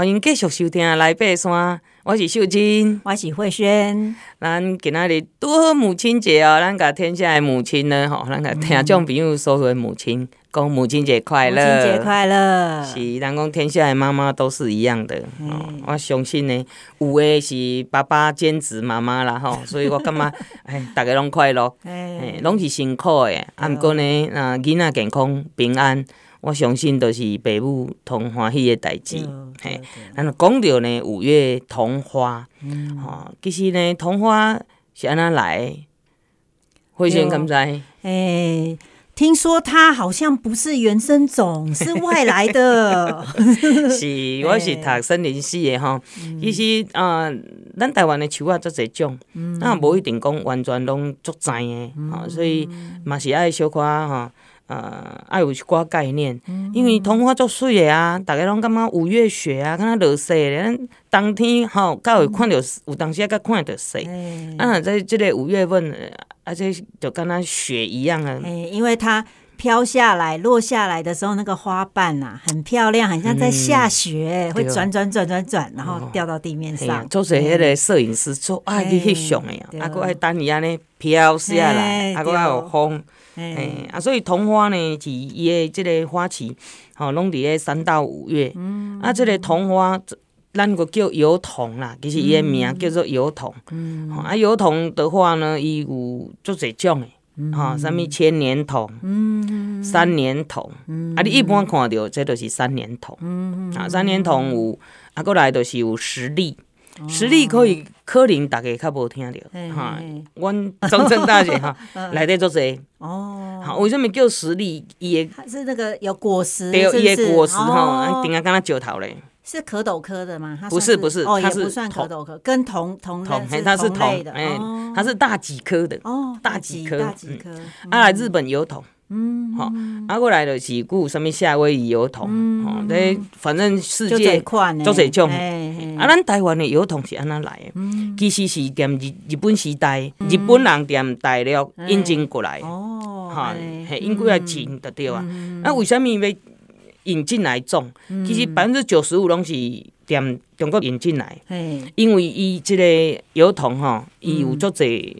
欢迎继续收听《来爬山》，我是秀珍，我是慧萱。咱今仔日拄好母亲节哦，咱甲天下的母亲呢，吼，咱甲听众朋友所有的母亲，讲母亲节快乐，母亲节快乐。是，咱讲天下的妈妈都是一样的。哦，我相信呢，有的是爸爸兼职妈妈啦，吼，所以我感觉，哎，大家拢快乐，哎，拢是辛苦的。啊，毋过呢，啊，囡仔健康平安。我相信都是父母同欢喜的代志，嘿。咱讲到呢五月同花，吼、嗯，其实呢同花是安怎来？慧萱敢知？诶、欸，听说它好像不是原生种，是外来的。是，我是读森林系的吼。嗯、其实啊、呃，咱台湾的树啊，足侪种，那无、嗯、一定讲完全拢足知的，吼、嗯，所以嘛是爱小可吼。呃，爱有一寡概念，因为桐花足水的啊，大家拢感觉五月雪啊，敢若落雪咧。咱冬天吼，较会看到有当时啊，较看到雪。啊，在这个五月份，而且就敢若雪一样啊。因为它飘下来、落下来的时候，那个花瓣啊，很漂亮，很像在下雪，会转转转转转，然后掉到地面上。做是迄个摄影师做爱去翕相的呀，啊，搁爱等伊安尼飘下来，啊，搁爱有风。哎，啊，所以桐花呢，是伊的即个花期，吼，拢伫咧三到五月。嗯、啊，即个桐花，咱个叫油桐啦，其实伊的名叫做油桐。嗯、啊，油桐的话呢，伊有足侪种的，吼，啥物千年桐、嗯、三年桐。嗯、啊，你一般看到这都是三年桐。嗯、啊，三年桐有，啊，过来就是有十粒。实力可以，可能大家较无听着，哈，阮中正大学哈，内底做侪。哦，好，为什么叫实力？伊个是那个有果实，对，伊个果实吼，顶下敢若石头咧，是壳斗科的吗？不是，不是，哦，也不算壳斗科，跟桐桐桐它是桐的，哎，它是大戟科的，哦，大戟科，大戟科，啊，日本油桐。嗯，好，啊，过来就是有什物夏威夷油桐，吼，这反正世界足侪种，啊，咱台湾的油桐是安怎来的？其实是踮日日本时代，日本人踮大陆引进过来，哦，哈，嘿，因过来种的对啊。啊为什么要引进来种？其实百分之九十五拢是踮中国引进来，因为伊即个油桐吼，伊有足侪。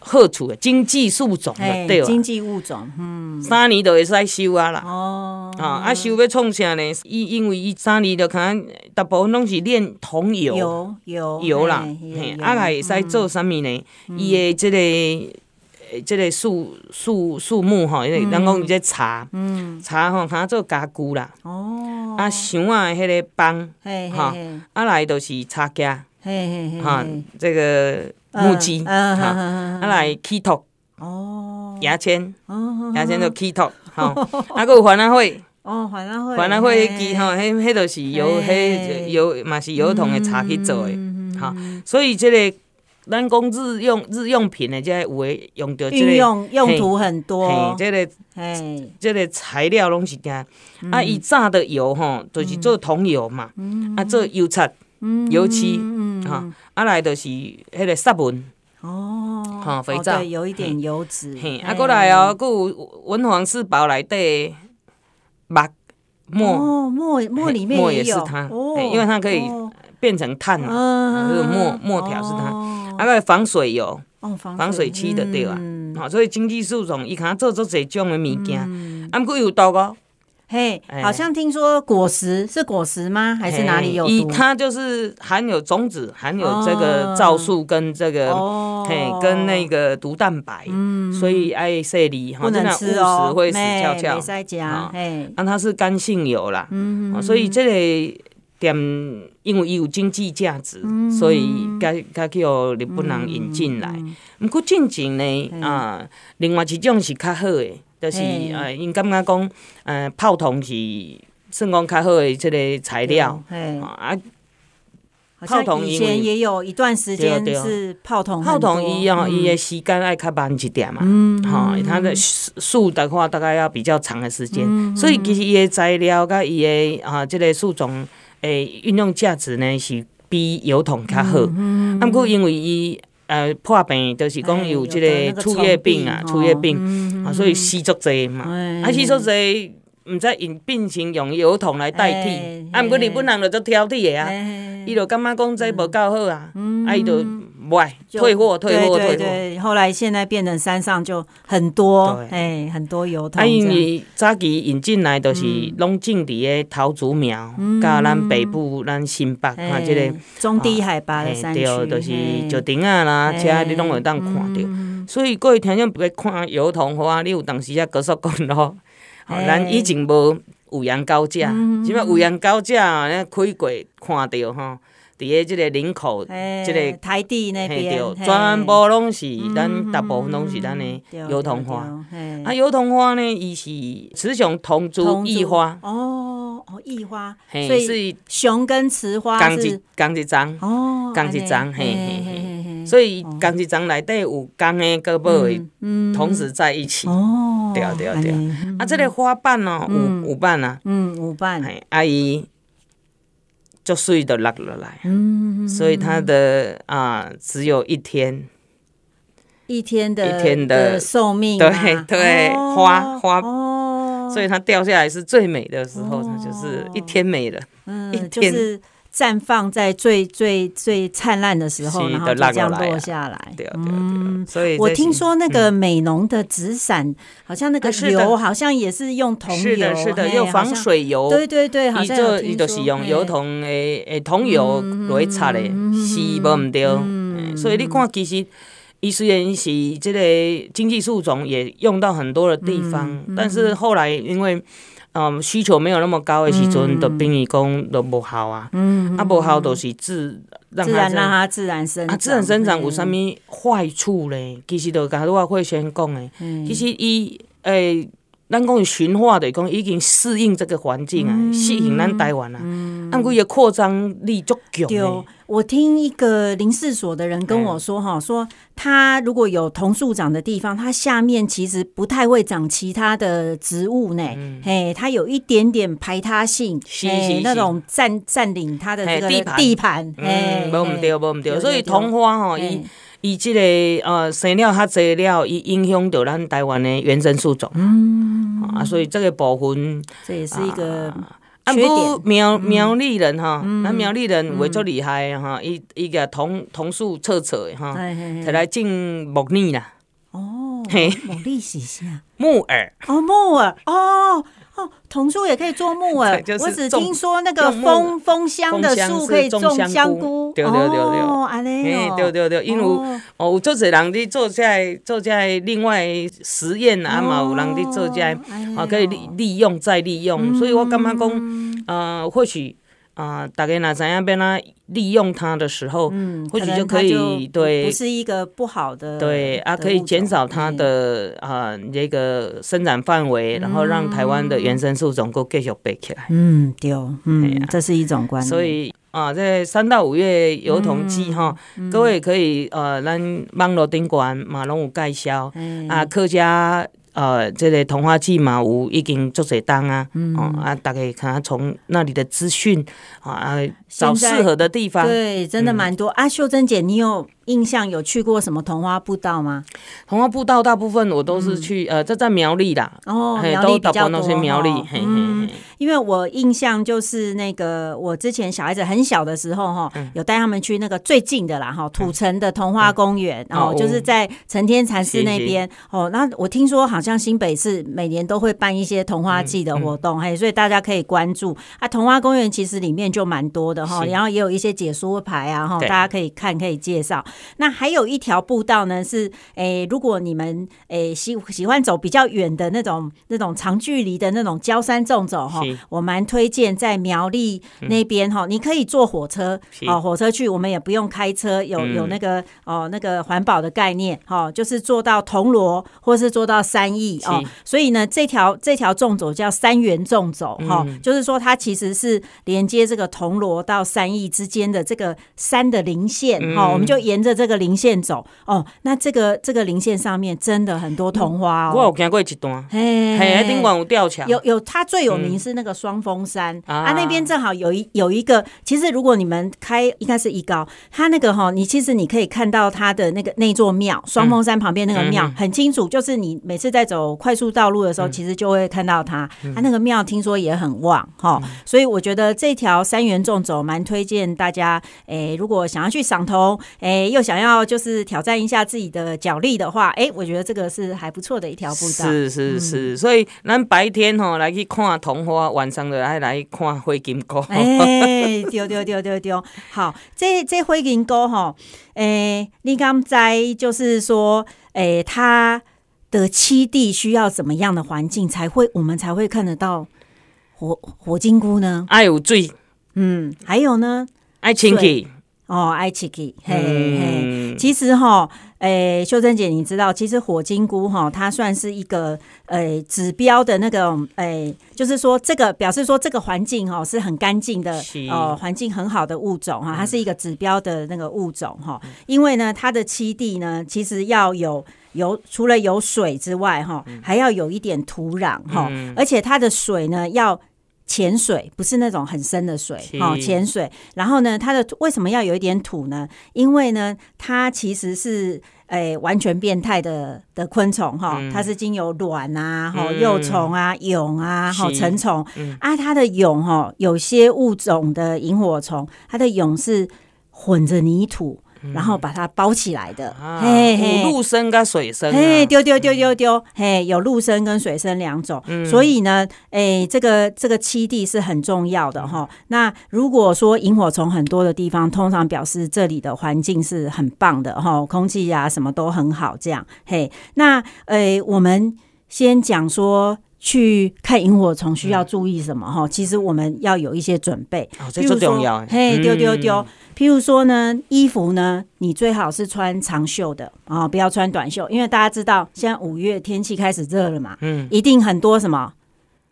好处的经济树种了对吧？经济物种，嗯，三年就会使收啊啦。哦，啊，啊收要创啥呢？伊因为伊三年就可能大部分拢是炼桐油，油油油啦。嘿，啊还会使做啥物呢？伊的即个即个树树树木吼，因为人讲伊这茶，嗯，茶吼，通做家具啦。哦，啊，箱仔的迄个帮，哈，啊来就是茶架，嘿嘿哈，这个。木屐，啊，来起托，哦，牙签，牙签就起托，吼，啊，搁有番仔花，哦，番仔花，番仔花迄支吼，迄迄都是油，迄油嘛是油桶的茶去做的，吼，所以这个咱讲日用日用品的，这有诶用到这个用用途很多，这个，嘿，这个材料拢是点，啊，伊榨的油吼，就是做桐油嘛，啊，做油漆，油漆，哈。啊，来就是迄个纱纹哦，哈，肥皂。有一点油脂。嘿，啊，过来哦，搁有文房四宝内底墨墨墨墨里面墨也是它，因为它可以变成碳嘛，这个墨墨条是它。啊，个防水油，防水漆的对吧？好，所以经济树种伊看做做侪种的物件，啊，搁有毒哦。嘿，好像听说果实是果实吗？还是哪里有毒？它就是含有种子，含有这个皂素跟这个嘿，跟那个毒蛋白，所以爱色里不能吃哦，会死翘翘。没在讲，嘿，那它是干性油啦，嗯所以这个点因为有经济价值，所以该该叫日本人引进来。不过进前呢，啊，另外一种是较好的。就是呃，因感觉讲，呃，泡桐是算讲较好的即个材料，啊，泡桐以前也有一段时间是泡桐，泡桐伊哦，伊的时间爱较慢一点嘛，哈，它的树的话大概要比较长的时间，所以其实伊的材料甲伊的啊，这个树种诶运用价值呢是比油桶较好，啊，不过因为伊。呃，破病就是讲有这个树叶病啊，树叶病啊，所以死足济嘛，啊死足济，毋知因病情用油桶来代替，啊，毋过日本人就足挑剔个啊，伊就感觉讲这无够好啊，啊，伊就不爱退货，退货，退货。后来现在变成山上就很多，哎，很多邮筒。啊，因为早期引进来都是拢种伫个桃竹苗，甲咱北部咱新北啊，这个中低海拔的山区，对，都是石顶啊啦，车你拢会当看到。所以各位听众，别看邮筒花，你有当时啊高速公路。咱以前无有羊高架，即摆有羊高架，咱开过看到吼，伫个即个林口，即个台地那边，全部拢是咱大部分拢是咱的油桐花。啊，油桐花呢，伊是雌雄同株异花。哦哦，异花，所以雄跟雌花是同一同一章，哦，同一张，嘿嘿嘿。所以同一张内底有公的个母的，同时在一起。哦对对对，啊，这个花瓣哦，有有瓣啊，嗯，有瓣，阿姨就睡的落了来，嗯，所以它的啊，只有一天，一天的一天的寿命，对对，花花，所以它掉下来是最美的时候，它就是一天美了，嗯，就是。绽放在最最最灿烂的时候，然后就这样落下来。嗯，所以我听说那个美浓的纸伞，好像那个油好像也是用桐油，是的，是的，用防水油。对对对，好像你就是用油桐诶诶桐油来擦的，是无毋对。所以你看，其实伊虽然是这个经济树种也用到很多的地方，但是后来因为。嗯，需求没有那么高的时阵，都变伊讲都无效啊。嗯，啊无效都是自让它让它自然生长。啊，自然生长有啥物坏处咧？其实就甲我会先讲的，其实伊诶，咱讲驯化的讲已经适应这个环境啊，适应咱台湾啊。嗯，啊，佮伊扩张力足强。我听一个林试所的人跟我说，哈，说他如果有桐树长的地方，它下面其实不太会长其他的植物呢。嘿，它有一点点排他性，嘿，那种占占领它的这个地盘。嗯，无毋对，无毋对。所以桐花吼，伊伊这个呃生了较侪了，伊影响到咱台湾的原生树种。嗯，啊，所以这个部分，这也是一个。啊，不苗苗栗人哈，咱苗栗人为足厉害哈，伊伊个桐桐树扯扯的哈，摕来种木耳啦。哦，木耳是啥？木耳。哦，木耳。哦哦，桐树也可以做木 耳。我只听说那个枫枫香的树可以种香菇。对对对对。哦，安尼哦。对对对，因为哦，有做侪人伫做在做在另外实验啊嘛，有人伫做在啊，可以利利用再利用，所以我感觉讲，呃，或许。啊，大概哪怎样被他利用它的时候，嗯，或许就可以对，不是一个不好的，对啊，可以减少它的啊这个生长范围，然后让台湾的原生树种够继续背起来。嗯，对，嗯，这是一种观念。所以啊，在三到五月油桐季哈，各位可以呃，咱网络顶管马龙有介绍啊，客家。呃，这个童话季嘛，有已经做些单啊，嗯、哦啊，大家看从那里的资讯啊，找适合的地方。对，真的蛮多。阿、嗯啊、秀珍姐，你有印象有去过什么桐花步道吗？桐花步道大部分我都是去，嗯、呃，这在苗栗啦。哦，苗栗比较多。苗栗，嗯，因为我印象就是那个，我之前小孩子很小的时候哈，嗯、有带他们去那个最近的啦哈，土城的桐花公园，嗯、然后就是在成天禅寺那边。哦，那我听说好像新北市每年都会办一些桐花季的活动，嘿、所以大家可以关注啊。桐花公园其实里面就蛮多的哈，然后也有一些解说牌啊哈，大家可以看，可以介绍。那还有一条步道呢，是诶、欸，如果你们诶、欸、喜喜欢走比较远的那种那种长距离的那种郊山纵走哈，我蛮推荐在苗栗那边哈，嗯、你可以坐火车哦，火车去，我们也不用开车，有有那个哦那个环保的概念哈，就是坐到铜锣或是坐到三义哦，所以呢，这条这条纵走叫三元纵走哈，嗯、就是说它其实是连接这个铜锣到三义之间的这个山的零线哈，嗯、我们就沿着。着这个零线走哦，那这个这个零线上面真的很多桐花哦。我有经过一段，嘿，嘿，顶管有吊桥，有有，它最有名是那个双峰山、嗯、啊，那边正好有一有一个，其实如果你们开应该是一高，它那个哈，你其实你可以看到它的那个那座庙，双峰山旁边那个庙、嗯、很清楚，就是你每次在走快速道路的时候，嗯、其实就会看到它，它那个庙听说也很旺哈，所以我觉得这条三元纵走蛮推荐大家，诶，如果想要去赏桐，诶，又想要就是挑战一下自己的脚力的话，诶，我觉得这个是还不错的一条步道。是是是，嗯、所以咱白天吼来去看桐花，晚上就爱来看灰金沟。哎，丢丢丢丢丢，好，这这灰金沟哈，诶，你刚才就是说，诶，它的栖地需要怎么样的环境才会，我们才会看得到火火金菇呢？爱有水，嗯，还有呢，爱清气。哦，爱吃鸡，嘿嘿，其实哈，诶、欸，秀珍姐，你知道，其实火金菇哈，它算是一个诶、欸、指标的那个，诶、欸，就是说这个表示说这个环境哈是很干净的，哦，环境很好的物种哈，它是一个指标的那个物种哈，因为呢，它的栖地呢，其实要有有除了有水之外哈，还要有一点土壤哈，而且它的水呢要。浅水不是那种很深的水，好浅水。然后呢，它的为什么要有一点土呢？因为呢，它其实是诶、欸、完全变态的的昆虫哈，嗯、它是经由卵啊、哈幼虫啊、蛹啊、哈成虫啊，它的蛹哈，有些物种的萤火虫，它的蛹是混着泥土。然后把它包起来的，啊、嘿嘿，陆生跟水生、啊，嘿，丢丢丢丢丢，嘿，有陆生跟水生两种，嗯、所以呢，诶，这个这个栖地是很重要的哈。那如果说萤火虫很多的地方，通常表示这里的环境是很棒的哈，空气呀、啊、什么都很好，这样，嘿，那诶，我们先讲说。去看萤火虫需要注意什么哈？嗯、其实我们要有一些准备，哦、这最重要。嘿，丢丢丢。譬如说呢，衣服呢，你最好是穿长袖的啊、哦，不要穿短袖，因为大家知道现在五月天气开始热了嘛，嗯，一定很多什么。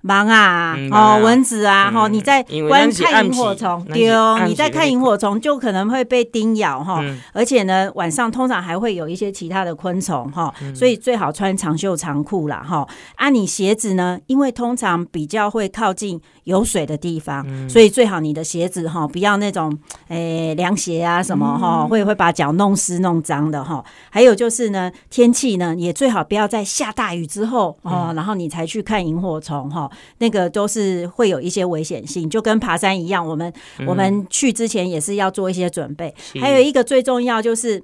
忙啊，哦，蚊子啊，哈，你在观看萤火虫，对哦，你在看萤火虫就可能会被叮咬哈，而且呢，晚上通常还会有一些其他的昆虫哈，所以最好穿长袖长裤啦哈。啊，你鞋子呢，因为通常比较会靠近有水的地方，所以最好你的鞋子哈，不要那种诶凉鞋啊什么哈，会会把脚弄湿弄脏的哈。还有就是呢，天气呢也最好不要在下大雨之后哦，然后你才去看萤火虫哈。那个都是会有一些危险性，就跟爬山一样，我们、嗯、我们去之前也是要做一些准备。还有一个最重要，就是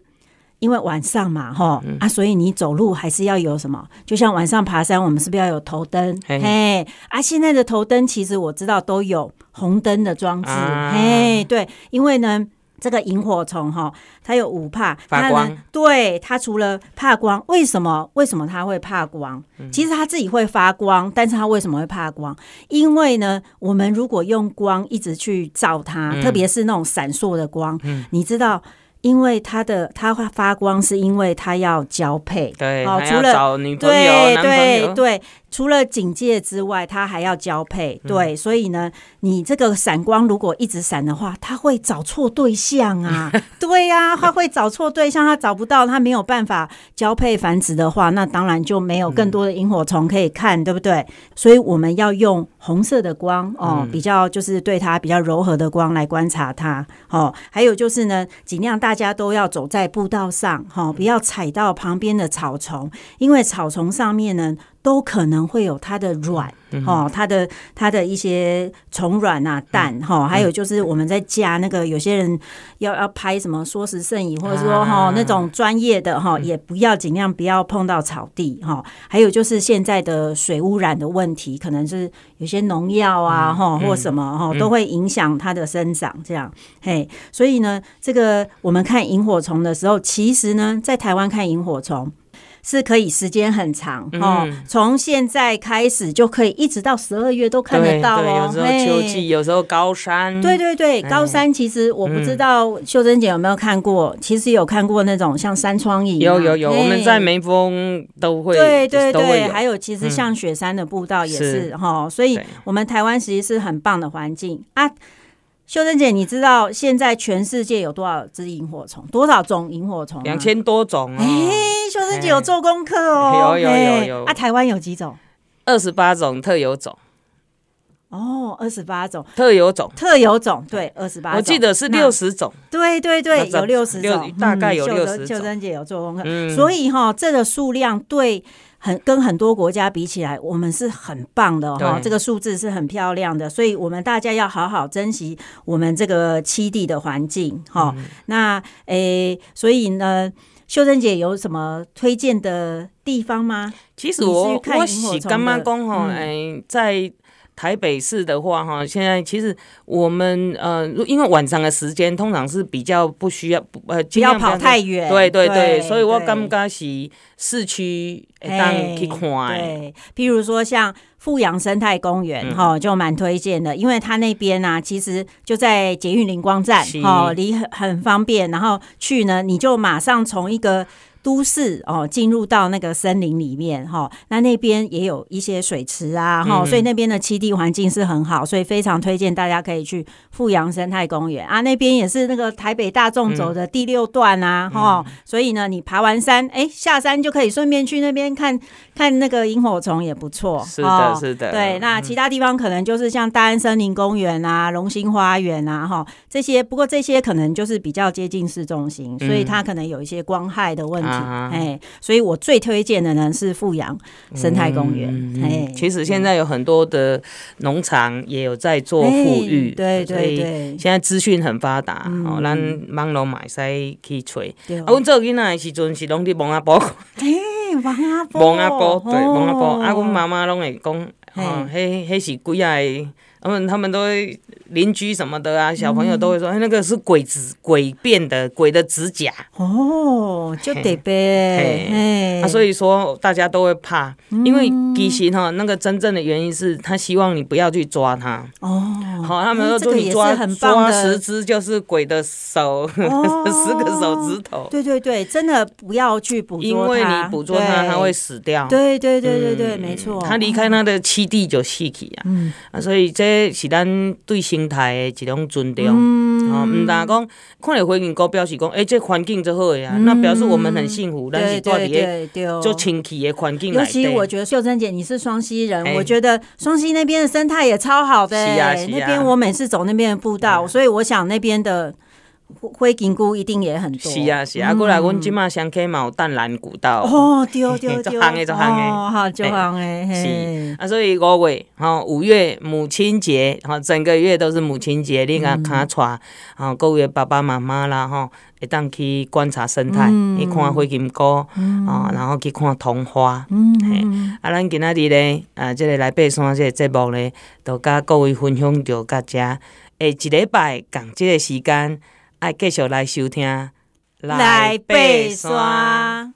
因为晚上嘛，哈、嗯、啊，所以你走路还是要有什么？就像晚上爬山，我们是不是要有头灯？嘿，嘿，啊，现在的头灯其实我知道都有红灯的装置，啊、嘿，对，因为呢。这个萤火虫哈，它有五怕，发光。对，它除了怕光，为什么？为什么它会怕光？其实它自己会发光，但是它为什么会怕光？因为呢，我们如果用光一直去照它，嗯、特别是那种闪烁的光，嗯、你知道。因为它的它会发光，是因为它要交配。对，哦，除了对对对，除了警戒之外，它还要交配。对，嗯、所以呢，你这个闪光如果一直闪的话，它会找错对象啊。对呀、啊，它会找错对象，它找不到，它没有办法交配繁殖的话，那当然就没有更多的萤火虫可以看，嗯、对不对？所以我们要用红色的光哦，比较就是对它比较柔和的光来观察它。哦，还有就是呢，尽量大。大家都要走在步道上，哈，不要踩到旁边的草丛，因为草丛上面呢，都可能会有它的卵，哦，它的它的一些虫卵啊、蛋，哈，还有就是我们在加那个，有些人要要拍什么缩时摄影，或者说哈那种专业的哈，也不要尽量不要碰到草地，哈。还有就是现在的水污染的问题，可能是有些农药啊，哈或什么哈，都会影响它的生长，这样，嘿。所以呢，这个我们看萤火虫的时候，其实呢，在台湾看萤火虫。是可以时间很长哦，从现在开始就可以一直到十二月都看得到哦。有时候秋季，有时候高山。对对对，高山其实我不知道秀珍姐有没有看过，其实有看过那种像山窗影。有有有，我们在眉峰都会。对对对，还有其实像雪山的步道也是哈，所以我们台湾其实是很棒的环境啊。秀珍姐，你知道现在全世界有多少只萤火虫？多少种萤火虫？两千多种哦。哎、欸，秀珍姐有做功课哦。有有有有。啊，台湾有几种？二十八种特有种。哦，二十八种特有种，特有种，对，二十八。我记得是六十种。对对对，有六十种，大概有六十种。秀珍姐有做功课，嗯、所以哈，这个数量对很跟很多国家比起来，我们是很棒的哈。这个数字是很漂亮的，所以我们大家要好好珍惜我们这个七地的环境哈。嗯、那诶，所以呢，秀珍姐有什么推荐的地方吗？其实我我喜干嘛讲好诶，在。台北市的话，哈，现在其实我们呃，因为晚上的时间通常是比较不需要，呃，不要跑太远。对对对，对所以我感觉是市区当去看。对，譬如说像富阳生态公园，哈、嗯，就蛮推荐的，因为它那边呢、啊，其实就在捷运灵光站，哈是，离很很方便，然后去呢，你就马上从一个。都市哦，进入到那个森林里面哈，那那边也有一些水池啊哈，嗯、所以那边的栖地环境是很好，所以非常推荐大家可以去富阳生态公园。啊，那边也是那个台北大众走的第六段啊哈，嗯、所以呢，你爬完山哎、欸、下山就可以顺便去那边看 看那个萤火虫也不错，是的，是的，对，那其他地方可能就是像大安森林公园啊、龙兴花园啊哈这些，不过这些可能就是比较接近市中心，所以它可能有一些光害的问题。哎，所以我最推荐的呢是富阳生态公园。哎，其实现在有很多的农场也有在做富裕，对对对。现在资讯很发达，哦，咱网络买使去吹。啊，阮做囡仔的时阵是拢伫蒙阿波。哎，蒙阿波，蒙阿波，对，蒙阿波。啊，阮妈妈拢会讲，哦，迄迄是鬼啊！他们他们都会邻居什么的啊，小朋友都会说，哎，那个是鬼子鬼变的鬼的指甲哦，就得呗。啊，所以说大家都会怕，因为其实哈，那个真正的原因是他希望你不要去抓它哦。好，他们说你抓抓十只就是鬼的手，十个手指头。对对对，真的不要去捕捉它，因为你捕捉它，它会死掉。对对对对对，没错。他离开他的七地就死去啊。嗯啊，所以这。这是咱对生态的一种尊重，哦，唔但讲看到飞行鸽表示讲，哎，这环境就好呀，那表示我们很幸福。但是到底就清气的环境。尤其我觉得秀珍姐你是双溪人，我觉得双溪那边的生态也超好的。是啊，是啊。那边我每次走那边的步道，所以我想那边的。灰金菇一定也很多。是啊是啊，过来，阮即马双溪嘛有淡兰古道。哦，对对对，足行的足行的，哦，好足行的。是啊，所以五月吼，五月母亲节，吼，整个月都是母亲节，你甲卡带，吼，各位爸爸妈妈啦，吼，会当去观察生态，去看灰金菇，啊，然后去看桐花。嗯，啊，咱今仔日咧，啊，这个来爬山这个节目咧，都甲各位分享到甲遮，诶，一礼拜共即个时间。爱继续来收听，来爬山。